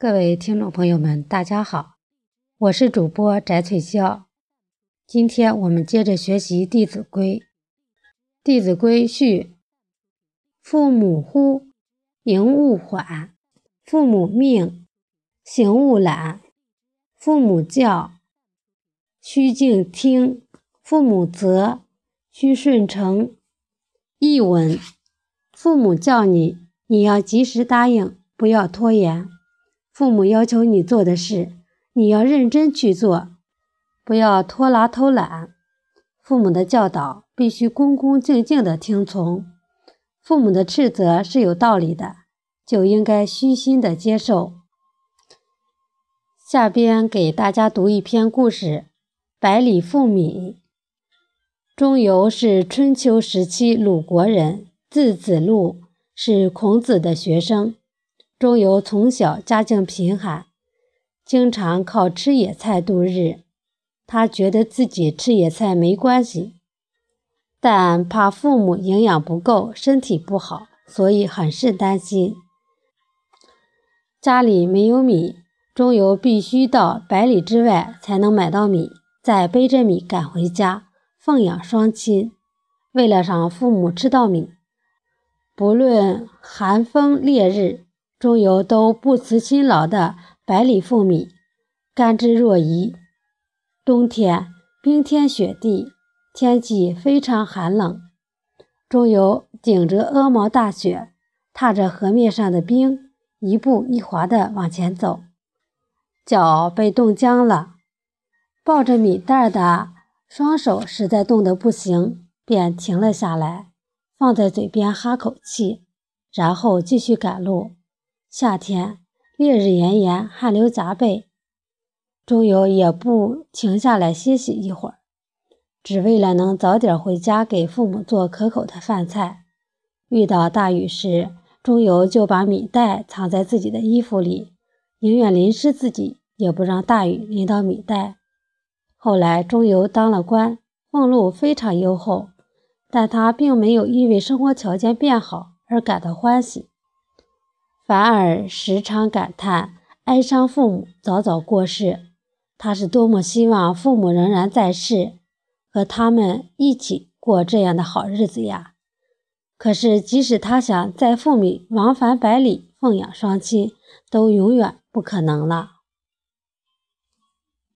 各位听众朋友们，大家好，我是主播翟翠霄。今天我们接着学习《弟子规》。《弟子规》序：父母呼，应勿缓；父母命，行勿懒；父母教，须敬听；父母责，须顺承。译文：父母叫你，你要及时答应，不要拖延。父母要求你做的事，你要认真去做，不要拖拉偷懒。父母的教导必须恭恭敬敬地听从，父母的斥责是有道理的，就应该虚心地接受。下边给大家读一篇故事《百里负米》。钟繇是春秋时期鲁国人，字子路，是孔子的学生。钟繇从小家境贫寒，经常靠吃野菜度日。他觉得自己吃野菜没关系，但怕父母营养不够，身体不好，所以很是担心。家里没有米，钟繇必须到百里之外才能买到米，再背着米赶回家奉养双亲。为了让父母吃到米，不论寒风烈日。中游都不辞辛劳的百里负米，甘之若饴。冬天冰天雪地，天气非常寒冷。中游顶着鹅毛大雪，踏着河面上的冰，一步一滑地往前走，脚被冻僵了。抱着米袋的双手实在冻得不行，便停了下来，放在嘴边哈口气，然后继续赶路。夏天烈日炎炎，汗流浃背，钟繇也不停下来歇息一会儿，只为了能早点回家给父母做可口的饭菜。遇到大雨时，钟繇就把米袋藏在自己的衣服里，宁愿淋湿自己，也不让大雨淋到米袋。后来，钟繇当了官，俸禄非常优厚，但他并没有因为生活条件变好而感到欢喜。反而时常感叹哀伤父母早早过世，他是多么希望父母仍然在世，和他们一起过这样的好日子呀！可是，即使他想在父母往返百里奉养双亲，都永远不可能了。